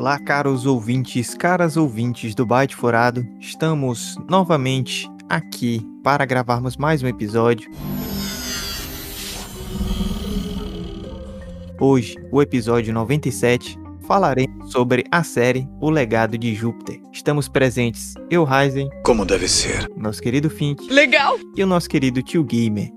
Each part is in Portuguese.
Olá, caros ouvintes, caras ouvintes do Byte Furado. Estamos novamente aqui para gravarmos mais um episódio. Hoje, o episódio 97, falaremos sobre a série O Legado de Júpiter. Estamos presentes eu, Ryzen, Como deve ser. nosso querido Fink Legal! e o nosso querido Tio Gamer.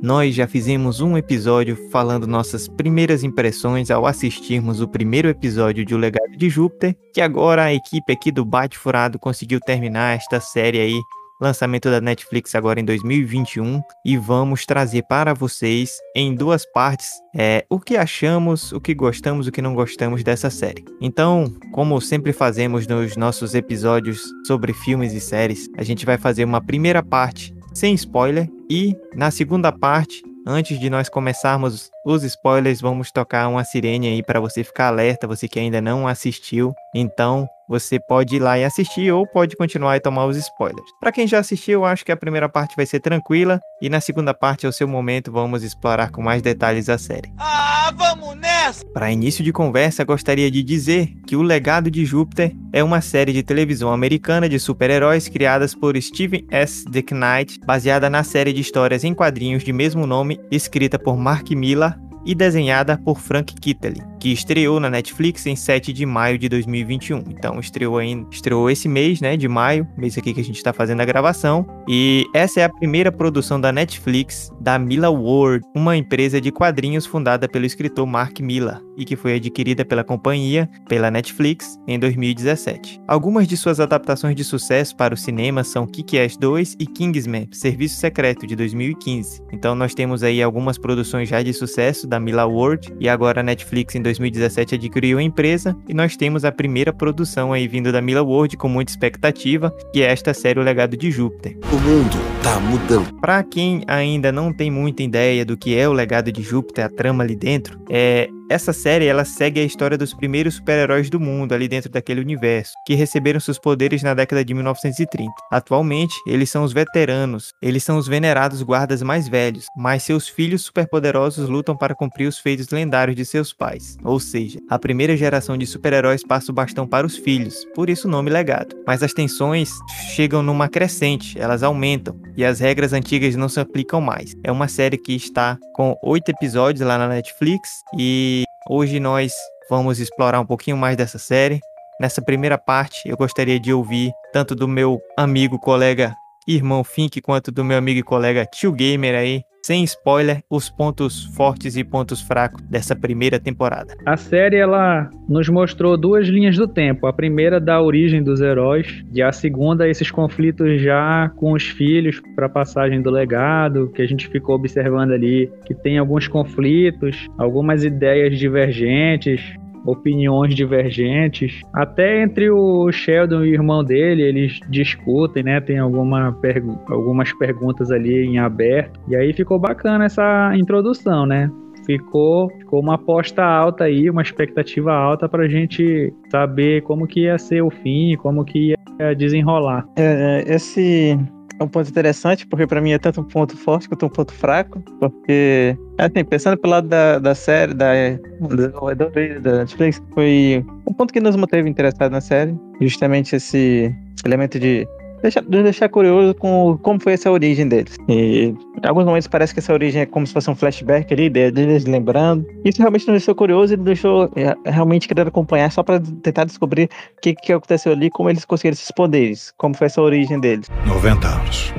Nós já fizemos um episódio falando nossas primeiras impressões ao assistirmos o primeiro episódio de O Legado de Júpiter, que agora a equipe aqui do Bate Furado conseguiu terminar esta série aí, lançamento da Netflix agora em 2021, e vamos trazer para vocês em duas partes é, o que achamos, o que gostamos, o que não gostamos dessa série. Então, como sempre fazemos nos nossos episódios sobre filmes e séries, a gente vai fazer uma primeira parte sem spoiler e na segunda parte, antes de nós começarmos os spoilers, vamos tocar uma sirene aí para você ficar alerta, você que ainda não assistiu. Então, você pode ir lá e assistir ou pode continuar e tomar os spoilers. Para quem já assistiu, eu acho que a primeira parte vai ser tranquila e na segunda parte é o seu momento, vamos explorar com mais detalhes a série. Ah, vamos nessa! Para início de conversa, gostaria de dizer que O Legado de Júpiter é uma série de televisão americana de super-heróis criadas por Steven S. DeKnight, baseada na série de histórias em quadrinhos de mesmo nome, escrita por Mark Millar e desenhada por Frank Kittley, que estreou na Netflix em 7 de maio de 2021. Então estreou ainda, estreou esse mês, né, de maio, mês aqui que a gente está fazendo a gravação. E essa é a primeira produção da Netflix da Miller World, uma empresa de quadrinhos fundada pelo escritor Mark Millar e que foi adquirida pela companhia pela Netflix em 2017. Algumas de suas adaptações de sucesso para o cinema são Kick-Ass 2 e Kingsman: Serviço Secreto de 2015. Então nós temos aí algumas produções já de sucesso da Mila World e agora a Netflix em 2017 adquiriu a empresa e nós temos a primeira produção aí vindo da Mila World com muita expectativa, que é esta série O Legado de Júpiter. O mundo tá mudando. Para quem ainda não tem muita ideia do que é o Legado de Júpiter, a trama ali dentro, é essa série ela segue a história dos primeiros super-heróis do mundo ali dentro daquele universo, que receberam seus poderes na década de 1930. Atualmente, eles são os veteranos, eles são os venerados guardas mais velhos, mas seus filhos superpoderosos lutam para cumprir os feitos lendários de seus pais. Ou seja, a primeira geração de super-heróis passa o bastão para os filhos, por isso o nome legado. Mas as tensões chegam numa crescente, elas aumentam e as regras antigas não se aplicam mais. É uma série que está com oito episódios lá na Netflix e hoje nós vamos explorar um pouquinho mais dessa série. Nessa primeira parte, eu gostaria de ouvir tanto do meu amigo, colega, irmão Fink, quanto do meu amigo e colega Tio Gamer aí, sem spoiler, os pontos fortes e pontos fracos dessa primeira temporada. A série ela nos mostrou duas linhas do tempo. A primeira da origem dos heróis e a segunda esses conflitos já com os filhos para passagem do legado, que a gente ficou observando ali que tem alguns conflitos, algumas ideias divergentes, opiniões divergentes. Até entre o Sheldon e o irmão dele, eles discutem, né? Tem alguma pergu algumas perguntas ali em aberto. E aí ficou bacana essa introdução, né? Ficou, ficou uma aposta alta aí, uma expectativa alta pra gente saber como que ia ser o fim, como que ia desenrolar. É, esse é um ponto interessante, porque pra mim é tanto um ponto forte quanto um ponto fraco, porque, assim, pensando pelo lado da, da série, da, da, da, Netflix, foi um ponto que nos manteve interessado na série, justamente esse elemento de deixar, de deixar curioso com como foi essa origem deles. E em alguns momentos parece que essa origem é como se fosse um flashback ali, de- deles lembrando. Isso realmente nos deixou curioso e nos deixou é, realmente querendo acompanhar só pra tentar descobrir o que, que aconteceu ali, como eles conseguiram esses poderes, como foi essa origem deles. 90 anos.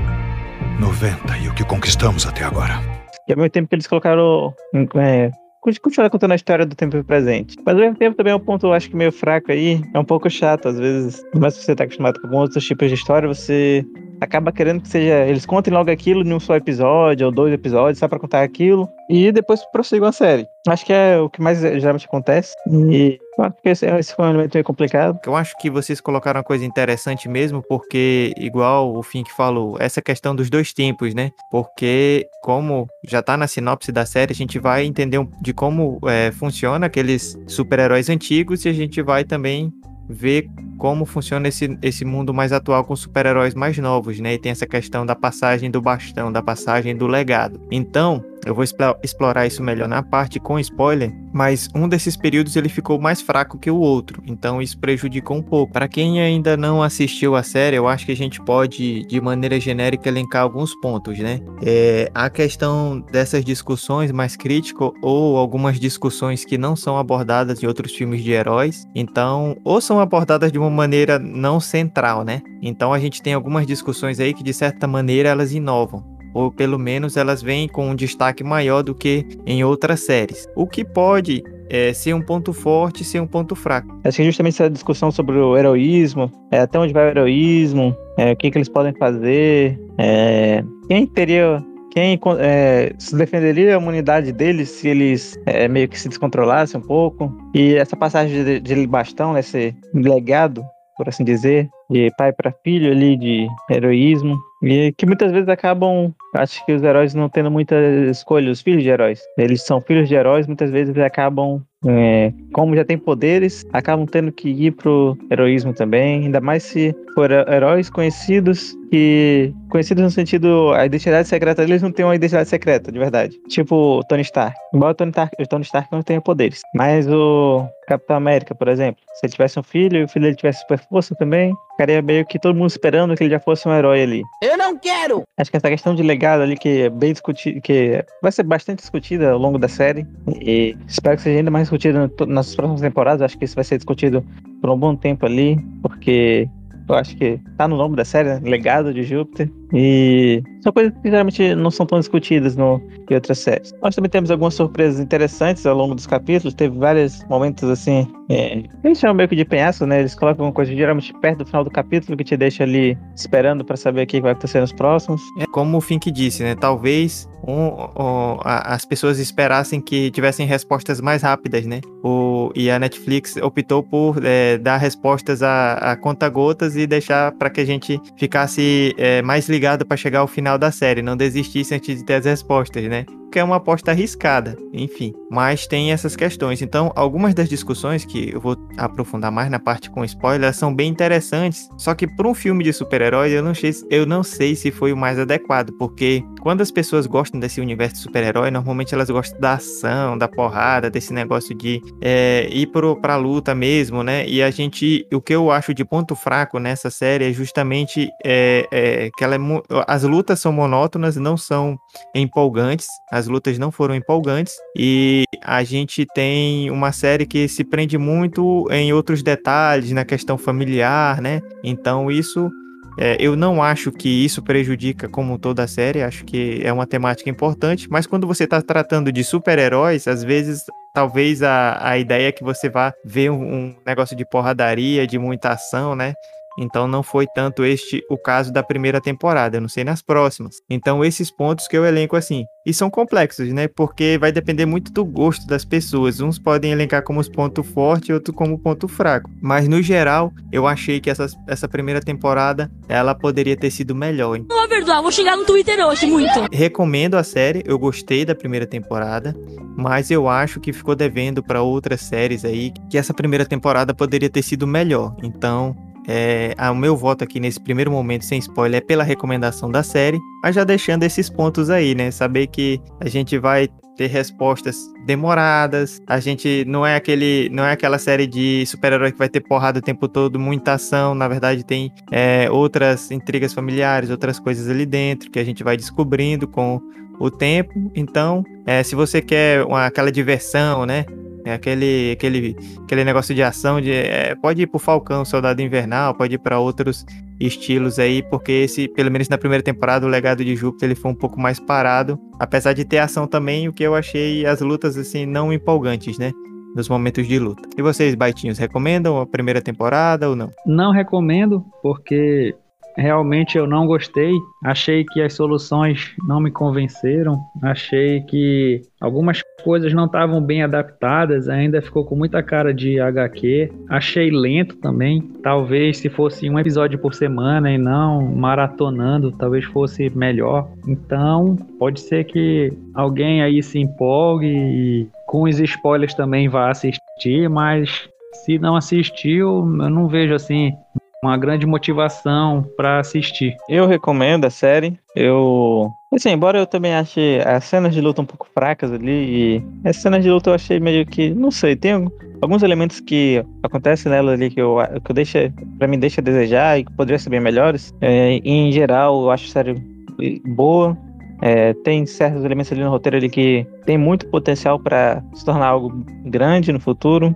90 e o que conquistamos até agora. E ao mesmo tempo que eles colocaram. É, continuar contando a história do tempo presente. Mas ao mesmo tempo também é um ponto, eu acho que meio fraco aí. É um pouco chato, às vezes. Mas se você tá acostumado com outros tipos de história, você acaba querendo que seja. Eles contem logo aquilo num só episódio, ou dois episódios, só pra contar aquilo. E depois prossigam a série. Acho que é o que mais geralmente acontece. E que esse, esse foi um elemento meio complicado. Eu acho que vocês colocaram uma coisa interessante mesmo, porque, igual o Fink falou, essa questão dos dois tempos, né? Porque, como já tá na sinopse da série, a gente vai entender um- de como é, funciona aqueles super-heróis antigos e a gente vai também ver como funciona esse, esse mundo mais atual com super-heróis mais novos, né? E tem essa questão da passagem do bastão, da passagem do legado. Então, Eu vou explorar isso melhor na parte com spoiler, mas um desses períodos ele ficou mais fraco que o outro, então isso prejudicou um pouco. Para quem ainda não assistiu a série, eu acho que a gente pode, de maneira genérica, elencar alguns pontos, né? É, a questão dessas discussões mais críticas ou algumas discussões que não são abordadas em outros filmes de heróis, então, ou são abordadas de uma maneira não central, né? Então a gente tem algumas discussões aí que de certa maneira elas inovam ou pelo menos elas vêm com um destaque maior do que em outras séries. O que pode é, ser um ponto forte ser um ponto fraco. Acho que justamente essa discussão sobre o heroísmo, é, até onde vai o heroísmo, é, o que, que eles podem fazer, é, quem teria quem é, se defenderia a imunidade deles se eles é, meio que se descontrolassem um pouco. E essa passagem de, de bastão, esse legado, por assim dizer, de pai para filho ali, de heroísmo. E que muitas vezes acabam, acho que os heróis não tendo muita escolha, os filhos de heróis. Eles são filhos de heróis, muitas vezes acabam, é, como já tem poderes, acabam tendo que ir pro heroísmo também, ainda mais se for heróis conhecidos que conhecidos no sentido a identidade secreta deles não tem uma identidade secreta, de verdade. Tipo Tony Stark. Embora o Tony Stark, o Tony Stark não tenha poderes, mas o Capitão América, por exemplo, se ele tivesse um filho e o filho dele tivesse super força também, ficaria meio que todo mundo esperando que ele já fosse um herói ali. Eu não quero! Acho que essa questão de legado ali que é bem discutida, que vai ser bastante discutida ao longo da série e espero que seja ainda mais discutida nas próximas temporadas. Acho que isso vai ser discutido por um bom tempo ali, porque eu acho que tá no nome da série, né? Legado de Júpiter. E são coisas que geralmente não são tão discutidas no, em outras séries. Nós também temos algumas surpresas interessantes ao longo dos capítulos. Teve vários momentos assim. É, eles chamam meio que de penhasco, né? Eles colocam uma coisa geralmente perto do final do capítulo que te deixa ali esperando para saber o que vai acontecer nos próximos. É como o Fink disse, né? Talvez um, um, a, as pessoas esperassem que tivessem respostas mais rápidas, né? O, e a Netflix optou por é, dar respostas a, a conta-gotas e deixar para que a gente ficasse é, mais ligado para chegar ao final da série, não desistisse antes de ter as respostas, né? que é uma aposta arriscada, enfim. Mas tem essas questões. Então, algumas das discussões que eu vou aprofundar mais na parte com spoiler são bem interessantes. Só que para um filme de super-herói, eu, não sei, eu não sei se foi o mais adequado, porque quando as pessoas gostam desse universo de super-herói, normalmente elas gostam da ação, da porrada, desse negócio de é, ir pro, pra luta mesmo, né? E a gente, o que eu acho de ponto fraco nessa série é justamente é, é, que ela é, as lutas são monótonas, não são empolgantes as lutas não foram empolgantes e a gente tem uma série que se prende muito em outros detalhes, na questão familiar, né? Então isso é, eu não acho que isso prejudica como toda a série, acho que é uma temática importante, mas quando você está tratando de super-heróis, às vezes talvez a, a ideia é que você vá ver um, um negócio de porradaria, de muita ação, né? Então não foi tanto este o caso da primeira temporada, eu não sei nas próximas. Então esses pontos que eu elenco assim, e são complexos, né? Porque vai depender muito do gosto das pessoas. Uns podem elencar como ponto forte, outros como ponto fraco. Mas no geral, eu achei que essa, essa primeira temporada ela poderia ter sido melhor. Não vou perdoar, vou xingar no Twitter hoje muito. Recomendo a série, eu gostei da primeira temporada, mas eu acho que ficou devendo para outras séries aí que essa primeira temporada poderia ter sido melhor. Então, é, o meu voto aqui nesse primeiro momento, sem spoiler, é pela recomendação da série, mas já deixando esses pontos aí, né? Saber que a gente vai ter respostas demoradas. A gente não é aquele, não é aquela série de super-herói que vai ter porrada o tempo todo, muita ação. Na verdade, tem é, outras intrigas familiares, outras coisas ali dentro que a gente vai descobrindo com o tempo. Então, é, se você quer uma, aquela diversão, né? É aquele, aquele, aquele negócio de ação de é, pode ir pro Falcão, Soldado Invernal, pode ir para outros estilos aí, porque esse, pelo menos na primeira temporada, o legado de Júpiter ele foi um pouco mais parado, apesar de ter ação também, o que eu achei as lutas assim não empolgantes, né? Nos momentos de luta. E vocês, baitinhos, recomendam a primeira temporada ou não? Não recomendo, porque realmente eu não gostei. Achei que as soluções não me convenceram. Achei que algumas coisas não estavam bem adaptadas, ainda ficou com muita cara de HQ. Achei lento também. Talvez se fosse um episódio por semana e não maratonando, talvez fosse melhor. Então, pode ser que alguém aí se empolgue e com os spoilers também vá assistir, mas se não assistiu, eu não vejo assim uma grande motivação para assistir. Eu recomendo a série. Eu. Assim, embora eu também ache as cenas de luta um pouco fracas ali, e as cenas de luta eu achei meio que. Não sei, tem alguns elementos que acontecem nela ali que eu, que eu deixa. Pra mim, deixa a desejar e que poderiam ser bem melhores. É, em geral, eu acho a série boa. É, tem certos elementos ali no roteiro ali que tem muito potencial para se tornar algo grande no futuro.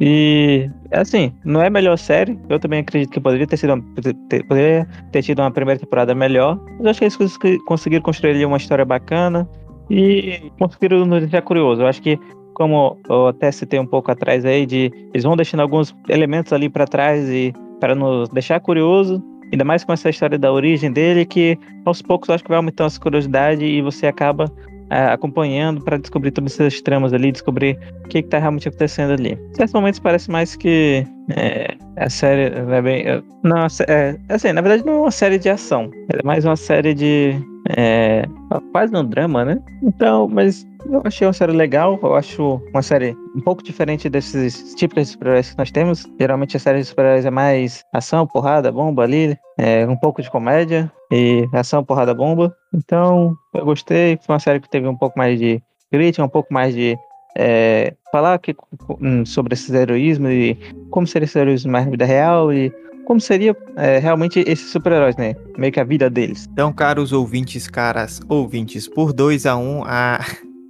E assim, não é a melhor série. Eu também acredito que poderia ter sido ter, poderia ter tido uma primeira temporada melhor. Mas acho que eles conseguiram construir ali uma história bacana e conseguiram nos deixar curioso. Eu acho que como eu até citei um pouco atrás aí de eles vão deixando alguns elementos ali para trás e para nos deixar curioso Ainda mais com essa história da origem dele, que aos poucos eu acho que vai aumentando essa curiosidade e você acaba é, acompanhando para descobrir todas essas tramas ali, descobrir o que está realmente acontecendo ali. Em certos momentos parece mais que é, a série é bem. É, não, é, assim, na verdade não é uma série de ação, é mais uma série de. É, quase um drama, né? Então, mas eu achei uma série legal, eu acho uma série um pouco diferente desses tipos de super-heróis que nós temos. Geralmente a série de super-heróis é mais ação, porrada, bomba ali, é, um pouco de comédia e ação, porrada, bomba. Então, eu gostei, foi uma série que teve um pouco mais de crítica, um pouco mais de é, falar que, hum, sobre esses heroísmos e como seria esse heroísmo mais na vida real e como seria é, realmente esses super-heróis, né? Meio que a vida deles. Então, caros ouvintes, caras ouvintes, por 2 a 1 um, a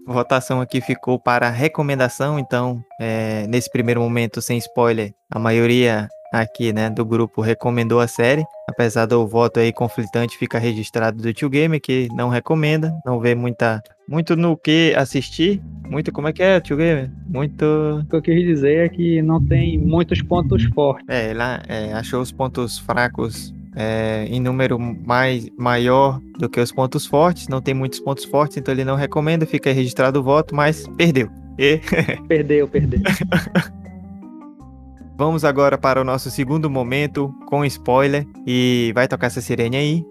votação aqui ficou para recomendação, então, é, nesse primeiro momento, sem spoiler, a maioria aqui, né, do grupo recomendou a série. Apesar do voto aí conflitante, fica registrado do Tio Gamer que não recomenda, não vê muita muito no que assistir. Muito, como é que é, Tio Gamer? Muito. O que eu quis dizer é que não tem muitos pontos fortes. É, lá é, achou os pontos fracos é, em número mais, maior do que os pontos fortes, não tem muitos pontos fortes, então ele não recomenda, fica registrado o voto, mas perdeu. E... perdeu, perdeu. Vamos agora para o nosso segundo momento com spoiler e vai tocar essa sirene aí.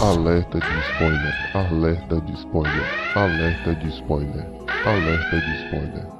Alerta de spoiler, alerta de spoiler, alerta de spoiler, alerta de spoiler.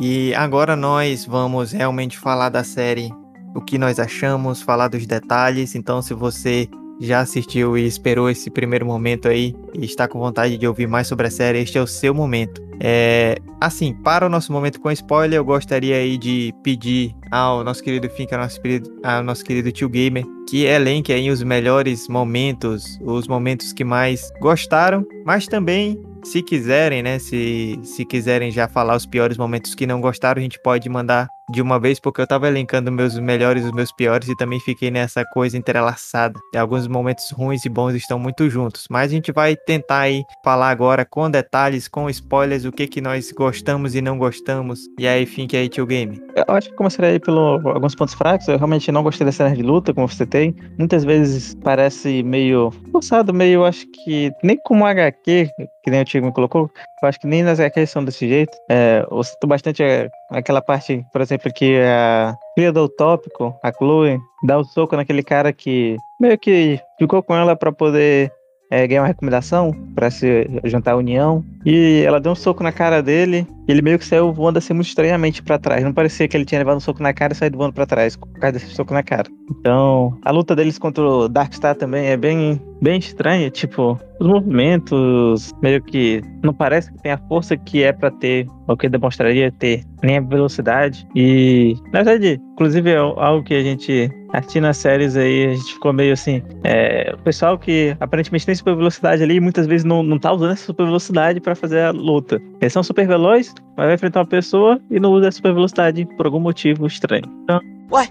E agora nós vamos realmente falar da série, o que nós achamos, falar dos detalhes. Então, se você já assistiu e esperou esse primeiro momento aí e está com vontade de ouvir mais sobre a série, este é o seu momento. É, assim, para o nosso momento com spoiler, eu gostaria aí de pedir ao nosso querido Fink, ao nosso querido, ao nosso querido tio Gamer, que elenque aí os melhores momentos, os momentos que mais gostaram, mas também se quiserem, né? Se, se quiserem já falar os piores momentos que não gostaram, a gente pode mandar de uma vez, porque eu tava elencando meus melhores e os meus piores e também fiquei nessa coisa entrelaçada. E alguns momentos ruins e bons estão muito juntos. Mas a gente vai tentar aí falar agora com detalhes, com spoilers, o que que nós gostamos e não gostamos. E aí, fique aí, tio Game. Eu acho que começaria aí pelo alguns pontos fracos. Eu realmente não gostei da cena de luta, como você tem. Muitas vezes parece meio forçado, meio, acho que nem como HQ, que nem o Tigo me colocou, eu acho que nem nas HQs são desse jeito. É, eu sinto bastante é, aquela parte, por exemplo, que a filha do Utópico, a Chloe, dá o um soco naquele cara que meio que ficou com ela para poder é, ganhar uma recomendação para se juntar à União. E ela deu um soco na cara dele. Ele meio que saiu voando assim muito estranhamente para trás. Não parecia que ele tinha levado um soco na cara e saído voando para trás por causa desse soco na cara. Então, a luta deles contra o Darkstar também é bem, bem estranha. Tipo, os movimentos meio que não parece que tem a força que é para ter, o que demonstraria ter, nem a velocidade. E, na verdade, inclusive é algo que a gente assistindo as séries aí, a gente ficou meio assim. É, o pessoal que aparentemente tem super velocidade ali, muitas vezes não, não tá usando essa super velocidade para fazer a luta. Eles são super velozes, vai enfrentar uma pessoa e não usa essa super velocidade por algum motivo estranho. Então, Ué?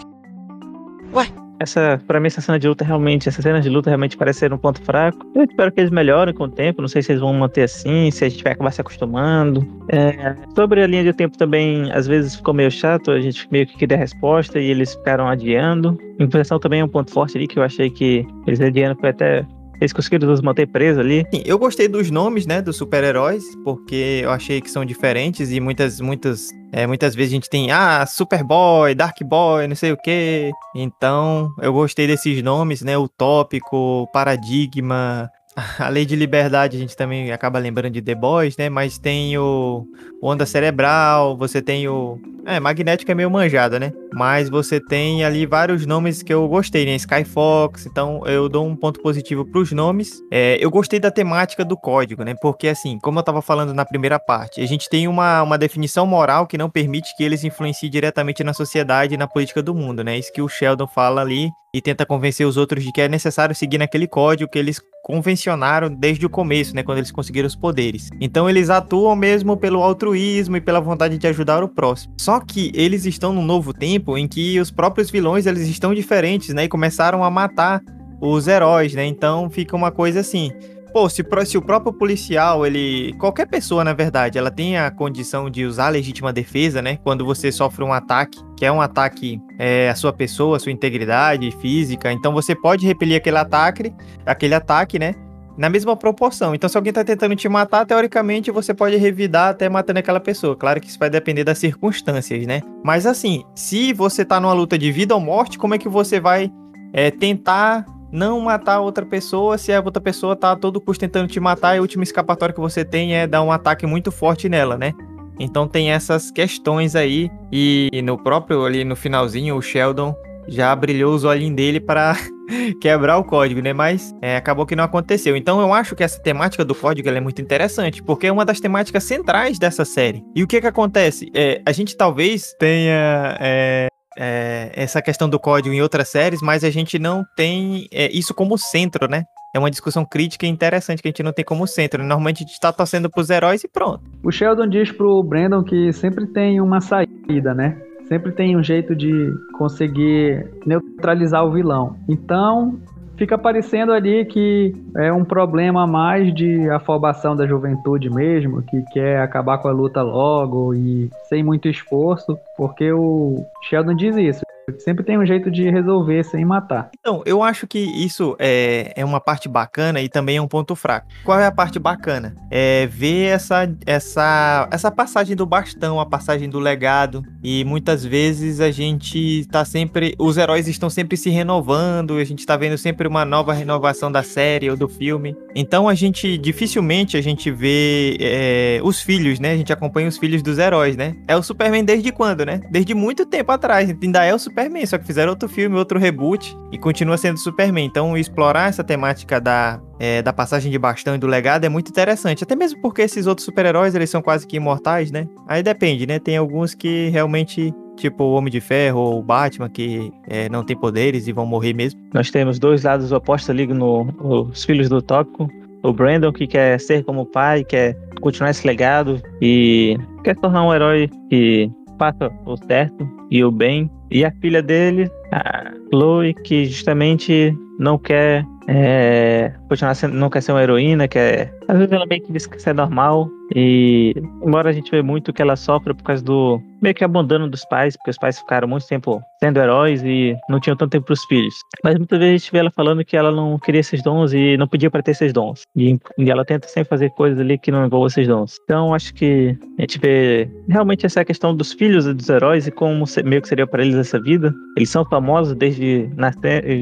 Ué? Essa, pra mim, essa cena de luta realmente, essa cena de luta realmente parece ser um ponto fraco. Eu espero que eles melhorem com o tempo. Não sei se eles vão manter assim, se a gente vai acabar se acostumando. É, sobre a linha de tempo também, às vezes ficou meio chato. A gente meio que queria a resposta e eles ficaram adiando. Impressão também é um ponto forte ali que eu achei que eles adiando foi até eles conseguiram nos manter presos ali. Sim, eu gostei dos nomes, né, dos super-heróis, porque eu achei que são diferentes e muitas, muitas, é, muitas vezes a gente tem, ah, Superboy, Dark Boy, não sei o que. Então, eu gostei desses nomes, né, Utópico, Paradigma, a lei de liberdade, a gente também acaba lembrando de The Boys, né? Mas tem o, Onda Cerebral, você tem o. É, Magnético é meio manjado, né? Mas você tem ali vários nomes que eu gostei, né? Skyfox, então eu dou um ponto positivo pros nomes. É, eu gostei da temática do código, né? Porque, assim, como eu tava falando na primeira parte, a gente tem uma, uma definição moral que não permite que eles influenciem diretamente na sociedade e na política do mundo, né? Isso que o Sheldon fala ali e tenta convencer os outros de que é necessário seguir naquele código que eles convencionaram desde o começo, né, quando eles conseguiram os poderes. Então eles atuam mesmo pelo altruísmo e pela vontade de ajudar o próximo. Só que eles estão num novo tempo em que os próprios vilões eles estão diferentes, né, e começaram a matar os heróis, né? Então fica uma coisa assim. Pô, se, se, o próprio policial, ele. Qualquer pessoa, na verdade, ela tem a condição de usar a legítima defesa, né? Quando você sofre um ataque, que é um ataque é, à sua pessoa, à sua integridade física. Então você pode repelir aquele ataque, aquele ataque, né? Na mesma proporção. Então, se alguém tá tentando te matar, teoricamente você pode revidar até matando aquela pessoa. Claro que isso vai depender das circunstâncias, né? Mas assim, se você tá numa luta de vida ou morte, como é que você vai é, tentar não matar outra pessoa se a outra pessoa tá a todo custo tentando te matar e a última escapatória que você tem é dar um ataque muito forte nela, né? Então tem essas questões aí e, e no próprio ali no finalzinho o Sheldon já brilhou os olhinhos dele para quebrar o código, né? Mas é, acabou que não aconteceu. Então eu acho que essa temática do código é muito interessante, porque é uma das temáticas centrais dessa série. E o que que acontece? É, a gente talvez tenha é, é, essa questão do código em outras séries, mas a gente não tem é, isso como centro, né? É uma discussão crítica e interessante que a gente não tem como centro. Normalmente a gente tá torcendo pros heróis e pronto. O Sheldon diz pro Brandon que sempre tem uma saída, né? Sempre tem um jeito de conseguir neutralizar o vilão. Então, fica parecendo ali que é um problema mais de afobação da juventude mesmo, que quer acabar com a luta logo e sem muito esforço, porque o Sheldon diz isso. Sempre tem um jeito de resolver sem matar. Então, eu acho que isso é, é uma parte bacana e também é um ponto fraco. Qual é a parte bacana? É ver essa, essa, essa passagem do bastão, a passagem do legado. E muitas vezes a gente tá sempre. Os heróis estão sempre se renovando, a gente tá vendo sempre uma nova renovação da série ou do filme. Então a gente dificilmente a gente vê é, os filhos, né? A gente acompanha os filhos dos heróis, né? É o Superman desde quando, né? Desde muito tempo atrás. Ainda é o Superman, só que fizeram outro filme, outro reboot e continua sendo Superman. Então, explorar essa temática da, é, da passagem de bastão e do legado é muito interessante. Até mesmo porque esses outros super-heróis, eles são quase que imortais, né? Aí depende, né? Tem alguns que realmente tipo o Homem de Ferro ou o Batman, que é, não tem poderes e vão morrer mesmo. Nós temos dois lados opostos ali no, os filhos do tópico. O Brandon, que quer ser como pai, quer continuar esse legado e quer tornar um herói que faça o certo e o bem. E a filha dele, a Chloe, que justamente não quer é, continuar sendo, não quer ser uma heroína, quer. Às vezes ela meio que diz que isso é normal. E embora a gente vê muito que ela sofre por causa do meio que abandono dos pais, porque os pais ficaram muito tempo sendo heróis e não tinham tanto tempo para os filhos. Mas muitas vezes a gente vê ela falando que ela não queria esses dons e não podia para ter esses dons. E, e, ela tenta sempre fazer coisas ali que não envolvam esses dons. Então acho que a gente vê realmente essa questão dos filhos e dos heróis e como meio que seria para eles essa vida. Eles são famosos desde,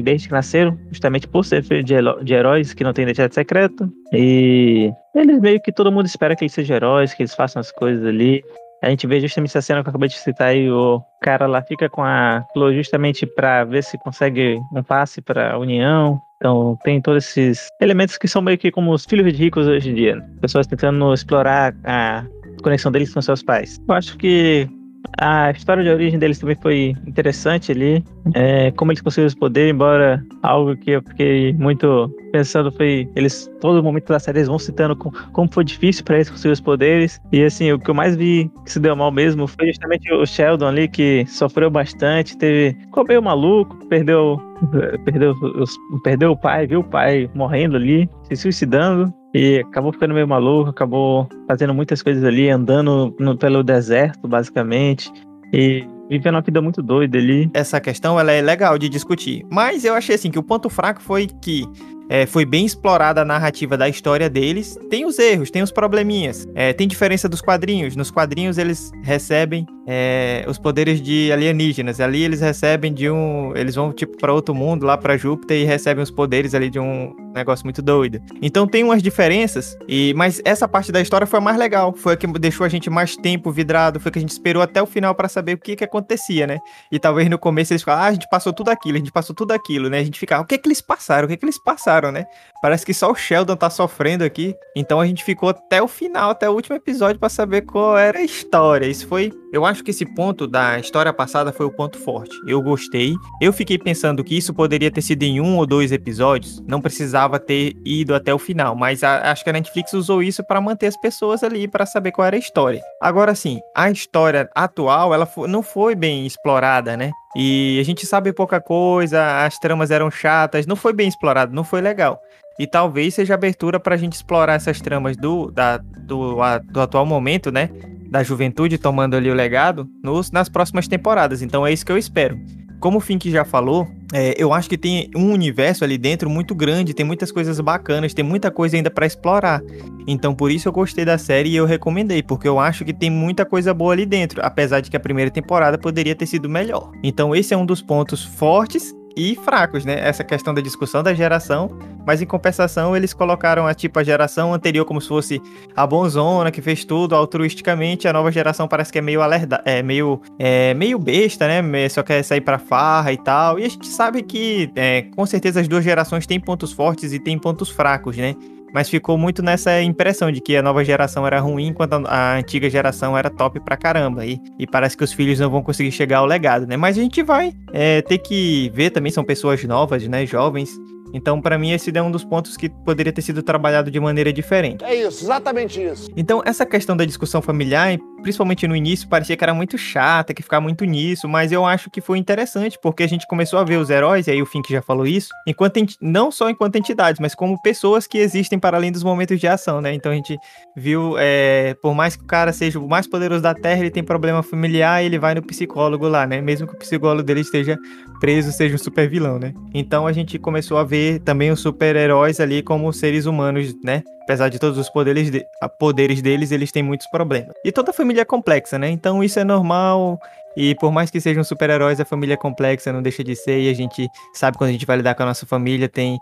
desde que nasceram, justamente por ser filhos de, de heróis que não têm identidade secreta. E eles meio que todo mundo espera que eles sejam heróis, que eles façam as coisas ali. A gente vê justamente essa cena que eu acabei de citar aí, o cara lá fica com a Chloe justamente para ver se consegue um passe para a União. Então tem todos esses elementos que são meio que como os filhos ricos hoje em dia. Né? Pessoas tentando explorar a conexão deles com seus pais. Eu acho que a história de origem deles também foi interessante ali. É, como eles conseguiram os poderes, embora algo que eu fiquei muito pensando foi eles todo momento da série eles vão citando com, como foi difícil para eles conseguir os poderes e assim o que eu mais vi que se deu mal mesmo foi justamente o Sheldon ali que sofreu bastante teve ficou meio maluco perdeu perdeu perdeu o pai viu o pai morrendo ali se suicidando e acabou ficando meio maluco, acabou fazendo muitas coisas ali, andando no, pelo deserto, basicamente. E vivendo uma vida muito doida ali. Essa questão ela é legal de discutir. Mas eu achei assim que o ponto fraco foi que é, foi bem explorada a narrativa da história deles. Tem os erros, tem os probleminhas. É, tem diferença dos quadrinhos. Nos quadrinhos eles recebem é, os poderes de alienígenas. Ali eles recebem de um. Eles vão, tipo, para outro mundo, lá para Júpiter, e recebem os poderes ali de um negócio muito doido. Então tem umas diferenças, e mas essa parte da história foi a mais legal. Foi a que deixou a gente mais tempo vidrado, foi que a gente esperou até o final para saber o que que acontecia, né? E talvez no começo eles falaram, ah, a gente passou tudo aquilo, a gente passou tudo aquilo, né? A gente ficava, o que que eles passaram? O que que eles passaram, né? Parece que só o Sheldon tá sofrendo aqui. Então a gente ficou até o final, até o último episódio para saber qual era a história. Isso foi, eu acho que esse ponto da história passada foi o ponto forte. Eu gostei. Eu fiquei pensando que isso poderia ter sido em um ou dois episódios, não precisava ter ido até o final, mas a, acho que a Netflix usou isso para manter as pessoas ali para saber qual era a história. Agora sim, a história atual, ela não foi bem explorada, né? E a gente sabe pouca coisa, as tramas eram chatas, não foi bem explorado, não foi legal. E talvez seja abertura para a gente explorar essas tramas do, da, do, a, do atual momento, né? Da juventude tomando ali o legado nos, nas próximas temporadas. Então é isso que eu espero. Como o Fink já falou, é, eu acho que tem um universo ali dentro muito grande, tem muitas coisas bacanas, tem muita coisa ainda para explorar. Então por isso eu gostei da série e eu recomendei, porque eu acho que tem muita coisa boa ali dentro, apesar de que a primeira temporada poderia ter sido melhor. Então esse é um dos pontos fortes e fracos, né? Essa questão da discussão da geração, mas em compensação eles colocaram a tipo a geração anterior como se fosse a bonzona que fez tudo altruisticamente, a nova geração parece que é meio alerta, é meio é, meio besta, né? Só quer sair para farra e tal. E a gente sabe que é, com certeza as duas gerações têm pontos fortes e têm pontos fracos, né? Mas ficou muito nessa impressão de que a nova geração era ruim, enquanto a, antiga geração era top pra caramba. E, e parece que os filhos não vão conseguir chegar ao legado, né? Mas a gente vai é, ter que ver também, são pessoas novas, né? Jovens. Então, para mim, esse é um dos pontos que poderia ter sido trabalhado de maneira diferente. É isso, exatamente isso. Então, essa questão da discussão familiar, principalmente no início, parecia que era muito chata, que ficava muito nisso, mas eu acho que foi interessante, porque a gente começou a ver os heróis, e aí o Fink já falou isso, enquanto não só enquanto entidades, mas como pessoas que existem para além dos momentos de ação, né? Então a gente viu, é, por mais que o cara seja o mais poderoso da Terra, ele tem problema familiar, ele vai no psicólogo lá, né? Mesmo que o psicólogo dele esteja preso, seja um super vilão, né? Então a gente começou a ver também os super-heróis ali como seres humanos, né? Apesar de todos os poderes, de, poderes deles, eles têm muitos problemas. E toda família é complexa, né? Então isso é normal. E por mais que sejam super-heróis, a família é complexa, não deixa de ser. E a gente sabe quando a gente vai lidar com a nossa família, tem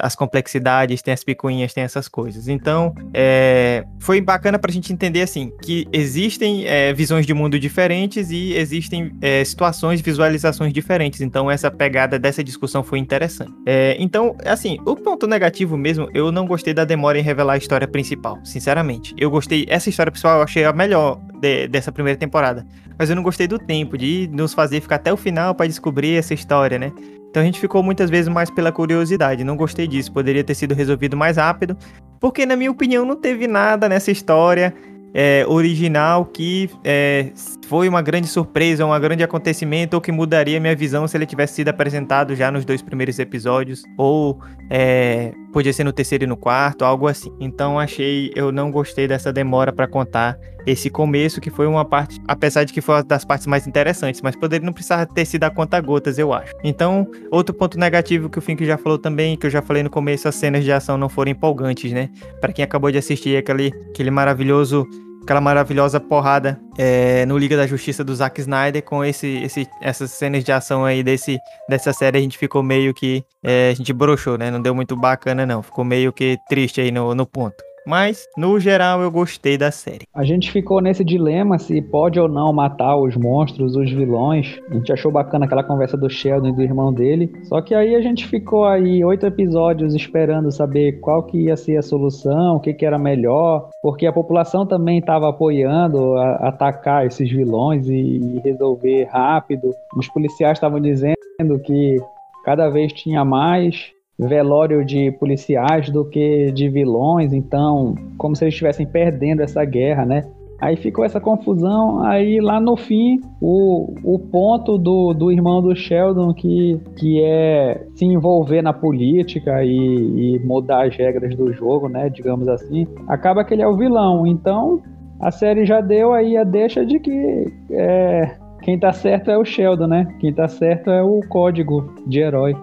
as complexidades, tem as picuinhas, tem essas coisas. Então, é, foi bacana pra gente entender, assim, que existem é, visões de mundo diferentes e existem é, situações, visualizações diferentes. Então, essa pegada dessa discussão foi interessante. É, então, assim, o ponto negativo mesmo, eu não gostei da demora em revelar a história principal, sinceramente. Eu gostei, essa história principal eu achei a melhor de, dessa primeira temporada. Mas eu não gostei do tempo, de nos fazer ficar até o final para descobrir essa história, né? Então a gente ficou muitas vezes mais pela curiosidade. Não gostei disso. Poderia ter sido resolvido mais rápido. Porque, na minha opinião, não teve nada nessa história é, original que é, foi uma grande surpresa, um grande acontecimento, ou que mudaria minha visão se ele tivesse sido apresentado já nos dois primeiros episódios, ou é, podia ser no terceiro e no quarto, algo assim. Então achei, eu não gostei dessa demora para contar esse começo, que foi uma parte, apesar de que foi uma das partes mais interessantes, mas poderia não precisar ter sido a conta gotas, eu acho. Então, outro ponto negativo que o Fink já falou também, que eu já falei no começo, as cenas de ação não foram empolgantes, né? Para quem acabou de assistir aquele, aquele maravilhoso aquela maravilhosa porrada é, no Liga da Justiça do Zack Snyder com esse, esse, essas cenas de ação aí desse, dessa série a gente ficou meio que é, a gente broxou, né? Não deu muito bacana não, ficou meio que triste aí no, no ponto. Mas, no geral, eu gostei da série. A gente ficou nesse dilema se pode ou não matar os monstros, os vilões. A gente achou bacana aquela conversa do Sheldon e do irmão dele. Só que aí a gente ficou aí oito episódios esperando saber qual que ia ser a solução, o que, que era melhor. Porque a população também estava apoiando a, atacar esses vilões e, e resolver rápido. Os policiais estavam dizendo que cada vez tinha mais velório de policiais do que de vilões, então, como se eles estivessem perdendo essa guerra, né? Aí ficou essa confusão, aí lá no fim, o, o ponto do, do irmão do Sheldon, que, que é se envolver na política e, e mudar as regras do jogo, né, digamos assim, acaba que ele é o vilão. Então, a série já deu aí a deixa de que é, quem tá certo é o Sheldon, né? Quem tá certo é o código de herói.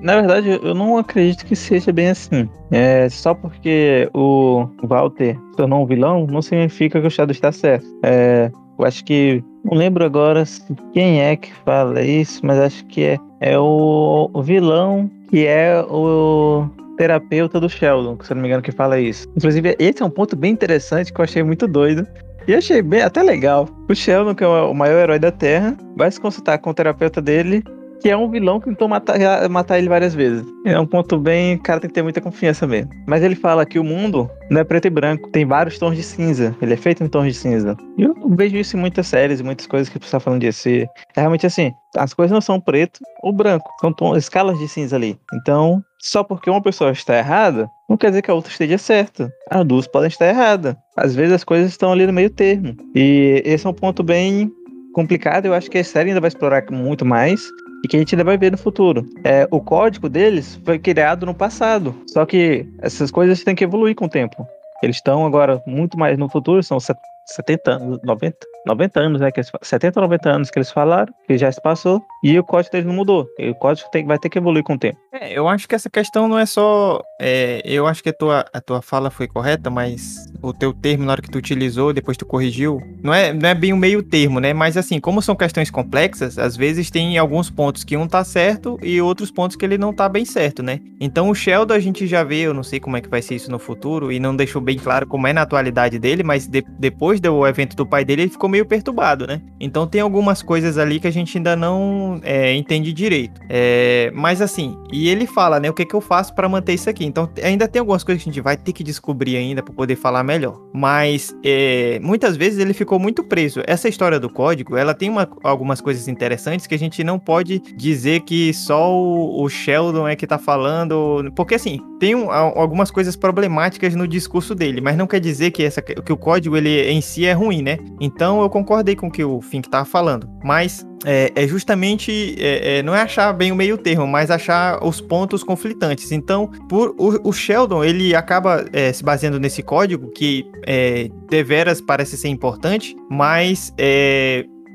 Na verdade, eu não acredito que seja bem assim. É, só porque o Walter se tornou um vilão, não significa que o Shadow está certo. É, eu acho que. Não lembro agora quem é que fala isso, mas acho que é, é o, o vilão que é o terapeuta do Sheldon, se eu não me engano, que fala isso. Inclusive, esse é um ponto bem interessante que eu achei muito doido. E achei bem, até legal. O Sheldon, que é o maior herói da Terra, vai se consultar com o terapeuta dele que é um vilão que tentou matar, matar ele várias vezes. É um ponto bem. O cara tem que ter muita confiança mesmo. Mas ele fala que o mundo não é preto e branco, tem vários tons de cinza. Ele é feito em tons de cinza. E eu vejo isso em muitas séries, muitas coisas que o pessoal falando disso. E é realmente assim: as coisas não são preto ou branco, são tons, escalas de cinza ali. Então, só porque uma pessoa está errada, não quer dizer que a outra esteja certa. As duas podem estar erradas. Às vezes as coisas estão ali no meio termo. E esse é um ponto bem complicado. Eu acho que a série ainda vai explorar muito mais e que a gente ainda vai ver no futuro. É, o código deles foi criado no passado, só que essas coisas têm que evoluir com o tempo. Eles estão agora muito mais no futuro, são 70 anos, 90, 90 anos, né? Que eles, 70 ou 90 anos que eles falaram, que já se passou, e o código deles não mudou. E o código tem, vai ter que evoluir com o tempo. É, eu acho que essa questão não é só. É, eu acho que a tua, a tua fala foi correta, mas o teu termo, na hora que tu utilizou, depois tu corrigiu, não é, não é bem o meio termo, né? Mas assim, como são questões complexas, às vezes tem alguns pontos que um tá certo e outros pontos que ele não tá bem certo, né? Então o Sheldon a gente já vê, eu não sei como é que vai ser isso no futuro, e não deixou bem claro como é na atualidade dele, mas de, depois do evento do pai dele, ele ficou meio perturbado, né? Então tem algumas coisas ali que a gente ainda não é, entende direito. É, mas assim, e ele fala, né? O que, que eu faço para manter isso aqui? Então ainda tem algumas coisas que a gente vai ter que descobrir ainda para poder falar melhor. Mas é, muitas vezes ele ficou muito preso. Essa história do código, ela tem uma, algumas coisas interessantes que a gente não pode dizer que só o, o Sheldon é que tá falando. Porque assim, tem um, algumas coisas problemáticas no discurso dele, mas não quer dizer que, essa, que o código ele em si é ruim, né? Então eu concordei com o que o Fink tava falando. Mas é, é justamente é, é, não é achar bem o meio termo, mas achar os pontos conflitantes. Então, por, o, o Sheldon ele acaba é, se baseando nesse código que é, deveras parece ser importante, mas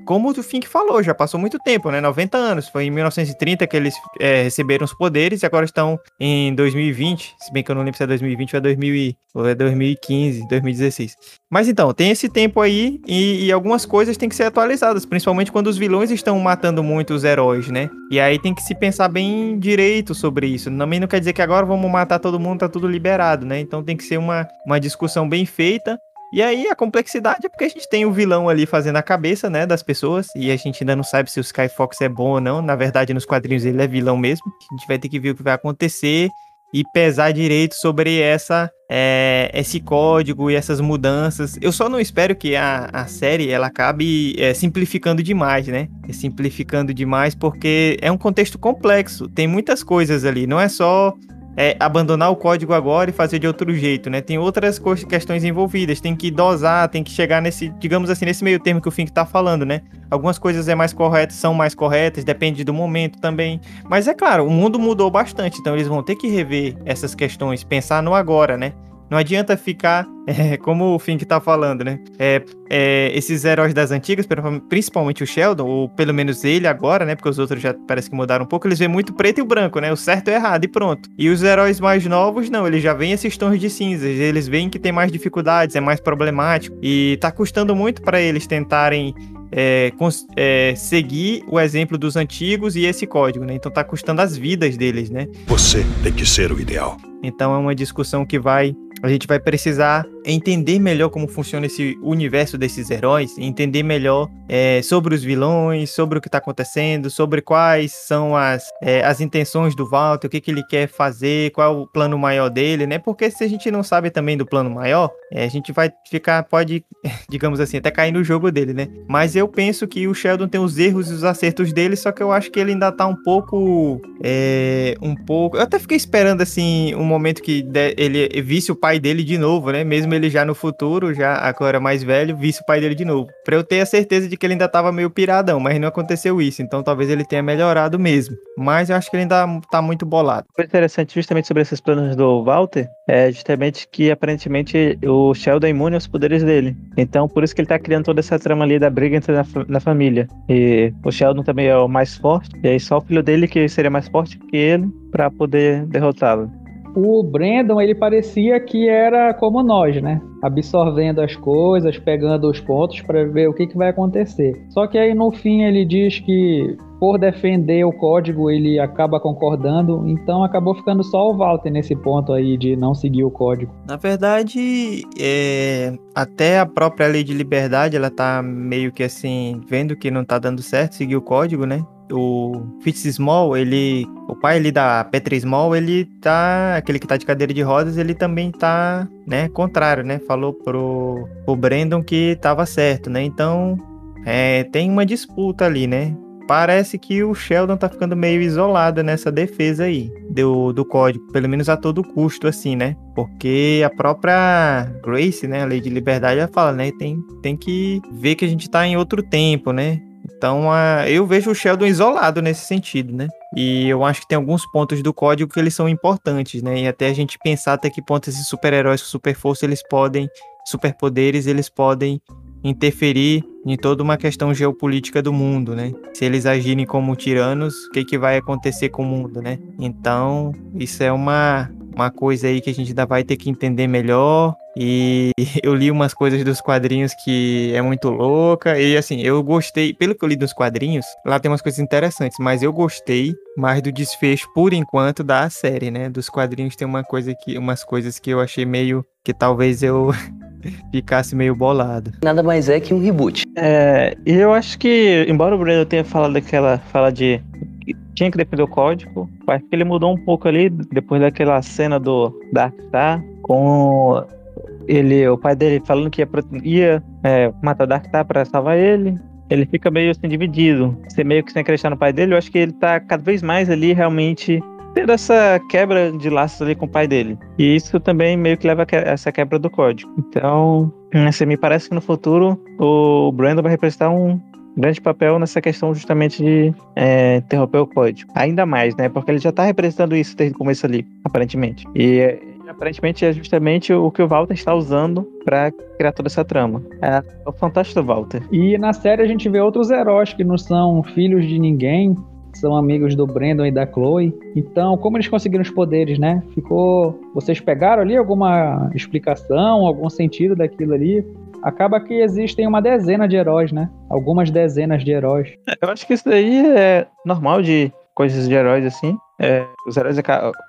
como o Fink falou, já passou muito tempo, né? 90 anos. Foi em 1930 que eles é, receberam os poderes e agora estão em 2020. Se bem que eu não lembro se é 2020 ou é, 2000, ou é 2015, 2016. Mas então, tem esse tempo aí e, e, algumas coisas têm que ser atualizadas, principalmente quando os vilões estão matando muito os heróis, né? E aí tem que se pensar bem direito sobre isso. Também não quer dizer que agora vamos matar todo mundo, tá tudo liberado, né? Então tem que ser uma, uma discussão bem feita e aí a complexidade é porque a gente tem o vilão ali fazendo a cabeça, né, das pessoas, e a gente ainda não sabe se o Skyfox é bom ou não. Na verdade, nos quadrinhos ele é vilão mesmo. A gente vai ter que ver o que vai acontecer e pesar direito sobre essa é, esse código e essas mudanças. Eu só não espero que a, a série ela acabe é, simplificando demais, né? Simplificando demais porque é um contexto complexo. Tem muitas coisas ali. Não é só é, abandonar o código agora e fazer de outro jeito, né? Tem outras questões envolvidas, tem que dosar, tem que chegar nesse, digamos assim, nesse meio termo que o Fink tá falando, né? Algumas coisas é mais corretas, são mais corretas, depende do momento também. Mas é claro, o mundo mudou bastante, então eles vão ter que rever essas questões, pensar no agora, né? Não adianta ficar, é, como o Fink tá falando, né? É, é, esses heróis das antigas, principalmente o Sheldon, ou pelo menos ele agora, né? Porque os outros já parece que mudaram um pouco, eles veem muito preto e branco, né? O certo e o errado, e pronto. E os heróis mais novos, não, eles já veem esses tons de cinzas, eles veem que tem mais dificuldades, é mais problemático, e tá custando muito para eles tentarem é, é, seguir o exemplo dos antigos e esse código, né? Então tá custando as vidas deles, né? Você tem que ser o ideal. Então é uma discussão que vai a gente vai precisar entender melhor como funciona esse universo desses heróis, entender melhor é, sobre os vilões, sobre o que está acontecendo, sobre quais são as, é, as intenções do Walter, o que, que ele quer fazer, qual é o plano maior dele, né? Porque se a gente não sabe também do plano maior, é, a gente vai ficar, pode, digamos assim, até cair no jogo dele, né? Mas eu penso que o Sheldon tem os erros e os acertos dele, só que eu acho que ele ainda tá um pouco. um pouco. Eu até fiquei esperando, assim, um momento que ele visse o pai dele de novo, né? Mesmo ele já no futuro, já agora mais velho, visse o pai dele de novo. Pra eu ter a certeza de que ele ainda tava meio piradão, mas não aconteceu isso. Então talvez ele tenha melhorado mesmo. Mas eu acho que ele ainda tá muito bolado. O interessante justamente sobre esses planos do Walter é justamente que aparentemente o Sheldon é imune aos poderes dele. Então por isso que ele tá criando toda essa trama ali da briga entre na, na família. E o Sheldon também é o mais forte, e aí só o filho dele que seria mais forte que ele para poder derrotá-lo o Brandon ele parecia que era como nós, né? Absorvendo as coisas, pegando os pontos para ver o que, que vai acontecer. Só que aí no fim ele diz que por defender o código ele acaba concordando, então acabou ficando só o Walter nesse ponto aí de não seguir o código. Na verdade, é... até a própria lei de liberdade ela tá meio que assim vendo que não tá dando certo seguir o código, né? O Fitz Small, ele, o pai ali da Petra Small, ele tá, aquele que tá de cadeira de rodas, ele também tá, né, contrário, né? Falou pro, pro Brandon que tava certo, né? Então, é, tem uma disputa ali, né? Parece que o Sheldon tá ficando meio isolado nessa defesa aí do, do código, pelo menos a todo custo, assim, né? Porque a própria Grace, né, a lei de liberdade, ela fala, né? Tem, tem que ver que a gente tá em outro tempo, né? Então, uh, eu vejo o Sheldon isolado nesse sentido, né? E eu acho que tem alguns pontos do código que eles são importantes, né? E até a gente pensar até que ponto esses super-heróis com super força eles podem, superpoderes, eles podem interferir em toda uma questão geopolítica do mundo, né? Se eles agirem como tiranos, o que, que vai acontecer com o mundo, né? Então, isso é uma, uma coisa aí que a gente ainda vai ter que entender melhor. E eu li umas coisas dos quadrinhos que é muito louca. E assim, eu gostei, pelo que eu li dos quadrinhos, lá tem umas coisas interessantes, mas eu gostei mais do desfecho, por enquanto, da série, né? Dos quadrinhos tem uma coisa que, umas coisas que eu achei meio que talvez eu ficasse meio bolado. Nada mais é que um reboot. É, e eu acho que, embora o Breno tenha falado daquela fala de tinha que defender o código. Acho que ele mudou um pouco ali depois daquela cena do Dark Star com ele, o pai dele falando que ia, ia é, matar Dark Star para salvar ele. Ele fica meio assim dividido. Você meio que sem acreditar no pai dele. Eu acho que ele tá cada vez mais ali realmente tendo essa quebra de laços ali com o pai dele. E isso também meio que leva a essa quebra do código. Então, assim, me parece que no futuro o Brandon vai representar um, grande papel nessa questão justamente de é, interromper o código. Ainda mais, né? Porque ele já está representando isso desde o começo ali, aparentemente. E aparentemente é justamente o que o Walter está usando para criar toda essa trama. É, é o fantástico Walter. E na série a gente vê outros heróis que não são filhos de ninguém, são amigos do Brandon e da Chloe. Então, como eles conseguiram os poderes, né? Ficou. Vocês pegaram ali alguma explicação, algum sentido daquilo ali? Acaba que existem uma dezena de heróis, né? Algumas dezenas de heróis. Eu acho que isso daí é normal de coisas de heróis assim. É, os, heróis,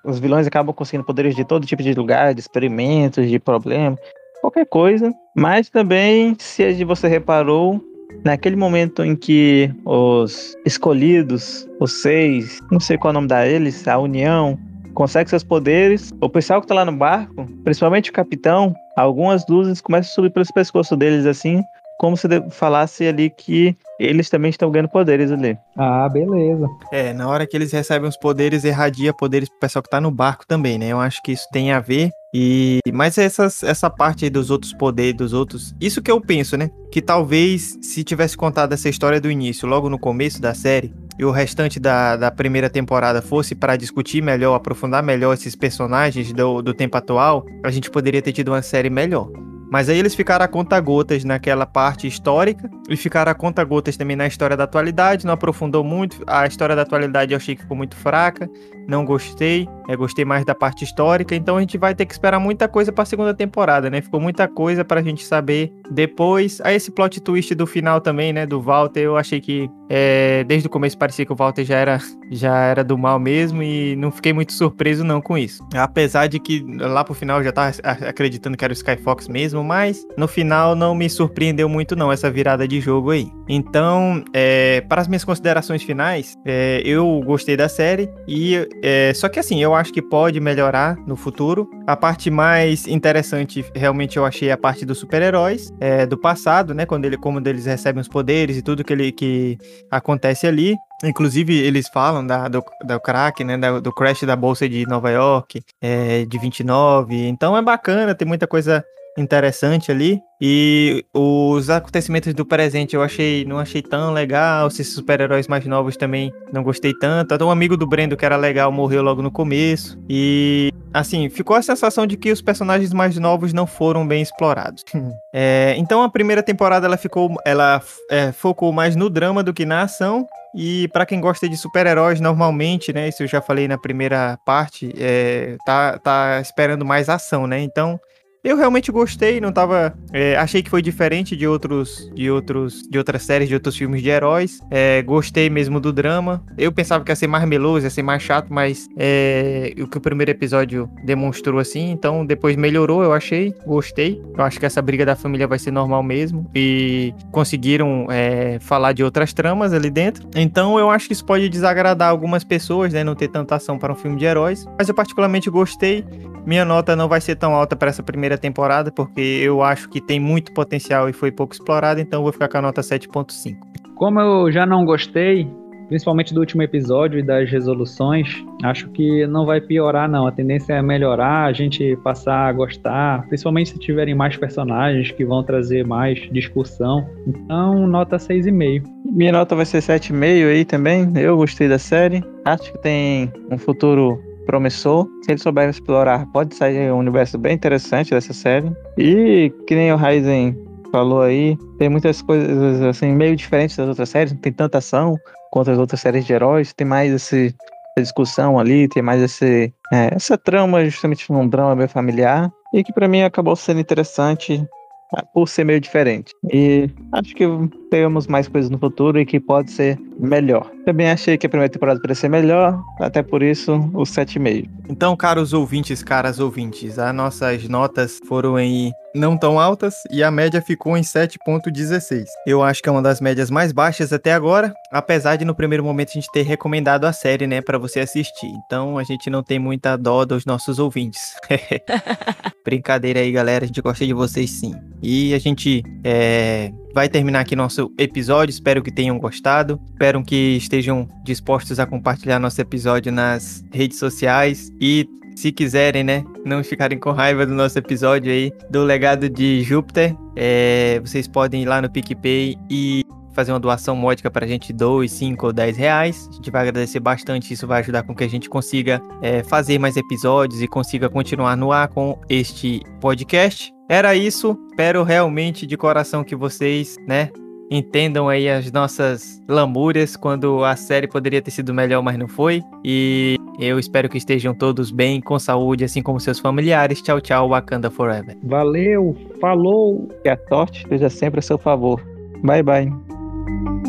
os vilões acabam conseguindo poderes de todo tipo de lugar, de experimentos, de problemas, qualquer coisa. Mas também, se você reparou, naquele momento em que os escolhidos, os seis, não sei qual é o nome deles, a União, consegue seus poderes. O pessoal que tá lá no barco, principalmente o capitão, algumas luzes começam a subir pelos pescoços deles assim, como se falasse ali que eles também estão ganhando poderes ali. Ah, beleza. É, na hora que eles recebem os poderes, irradia poderes pro pessoal que tá no barco também, né? Eu acho que isso tem a ver. E mas essas, essa parte aí dos outros poderes, dos outros, isso que eu penso, né? Que talvez se tivesse contado essa história do início, logo no começo da série, e o restante da, da primeira temporada fosse para discutir melhor, aprofundar melhor esses personagens do, do tempo atual, a gente poderia ter tido uma série melhor. Mas aí eles ficaram a conta gotas naquela parte histórica e ficaram a conta gotas também na história da atualidade, não aprofundou muito. A história da atualidade eu achei que ficou muito fraca, não gostei. É, gostei mais da parte histórica, então a gente vai ter que esperar muita coisa para a segunda temporada, né? Ficou muita coisa para a gente saber depois. Aí esse plot twist do final também, né, do Walter, eu achei que é, desde o começo parecia que o Walter já era, já era do mal mesmo e não fiquei muito surpreso não com isso. Apesar de que lá pro final eu já tava acreditando que era o Skyfox mesmo, mas no final não me surpreendeu muito não essa virada de jogo aí. Então, é, para as minhas considerações finais, é, eu gostei da série e é, só que assim, eu acho que pode melhorar no futuro. A parte mais interessante, realmente, eu achei a parte dos super-heróis é, do passado, né? Quando ele, como eles recebem os poderes e tudo que, ele, que acontece ali. Inclusive, eles falam da, do, do crack, né? Da, do crash da Bolsa de Nova York, é, de 29. Então é bacana, tem muita coisa interessante ali. E os acontecimentos do presente eu achei, não achei tão legal. Esses super-heróis mais novos também não gostei tanto. Até um amigo do Brendo que era legal morreu logo no começo. E assim, ficou a sensação de que os personagens mais novos não foram bem explorados. é, então a primeira temporada ela ficou, ela é, focou mais no drama do que na ação. E para quem gosta de super-heróis, normalmente, né? Isso eu já falei na primeira parte, é, tá, tá esperando mais ação, né? Então eu realmente gostei, não tava. É, achei que foi diferente de outros, de outros, de outras séries, de outros filmes de heróis. É, gostei mesmo do drama. Eu pensava que ia ser mais meloso, ia ser mais chato, mas é, o que o primeiro episódio demonstrou assim. Então depois melhorou, eu achei, gostei. Eu acho que essa briga da família vai ser normal mesmo e conseguiram é, falar de outras tramas ali dentro. Então eu acho que isso pode desagradar algumas pessoas, né, não ter tanta ação para um filme de heróis. Mas eu particularmente gostei. Minha nota não vai ser tão alta para essa primeira temporada, porque eu acho que tem muito potencial e foi pouco explorado, então vou ficar com a nota 7.5. Como eu já não gostei, principalmente do último episódio e das resoluções, acho que não vai piorar não. A tendência é melhorar, a gente passar a gostar, principalmente se tiverem mais personagens que vão trazer mais discussão. Então, nota 6,5. Minha nota vai ser 7,5 aí também. Eu gostei da série. Acho que tem um futuro promissor. Se ele souber explorar, pode sair um universo bem interessante dessa série. E que nem o Ryzen falou aí, tem muitas coisas assim meio diferentes das outras séries, não tem tanta ação quanto as outras séries de heróis, tem mais esse, essa discussão ali, tem mais esse, é, essa trama, justamente um drama meio familiar, e que para mim acabou sendo interessante por ser meio diferente. E acho que teremos mais coisas no futuro e que pode ser melhor. Também achei que a primeira temporada poderia ser melhor, até por isso o 7,5. Então, caros ouvintes, caras ouvintes, as nossas notas foram em não tão altas e a média ficou em 7.16. Eu acho que é uma das médias mais baixas até agora, apesar de no primeiro momento a gente ter recomendado a série, né, para você assistir. Então, a gente não tem muita dó dos nossos ouvintes. Brincadeira aí, galera, a gente gosta de vocês sim. E a gente é, vai terminar aqui nosso episódio. Espero que tenham gostado. Espero que estejam dispostos a compartilhar nosso episódio nas redes sociais e se quiserem, né, não ficarem com raiva do nosso episódio aí do legado de Júpiter, é, vocês podem ir lá no PicPay e fazer uma doação módica para a gente, 2, 5 ou 10 reais. A gente vai agradecer bastante, isso vai ajudar com que a gente consiga é, fazer mais episódios e consiga continuar no ar com este podcast. Era isso. Espero realmente de coração que vocês, né, entendam aí as nossas lamúrias quando a série poderia ter sido melhor, mas não foi. E eu espero que estejam todos bem, com saúde, assim como seus familiares. Tchau, tchau, Wakanda Forever. Valeu, falou. Que a sorte esteja sempre a seu favor. Bye, bye.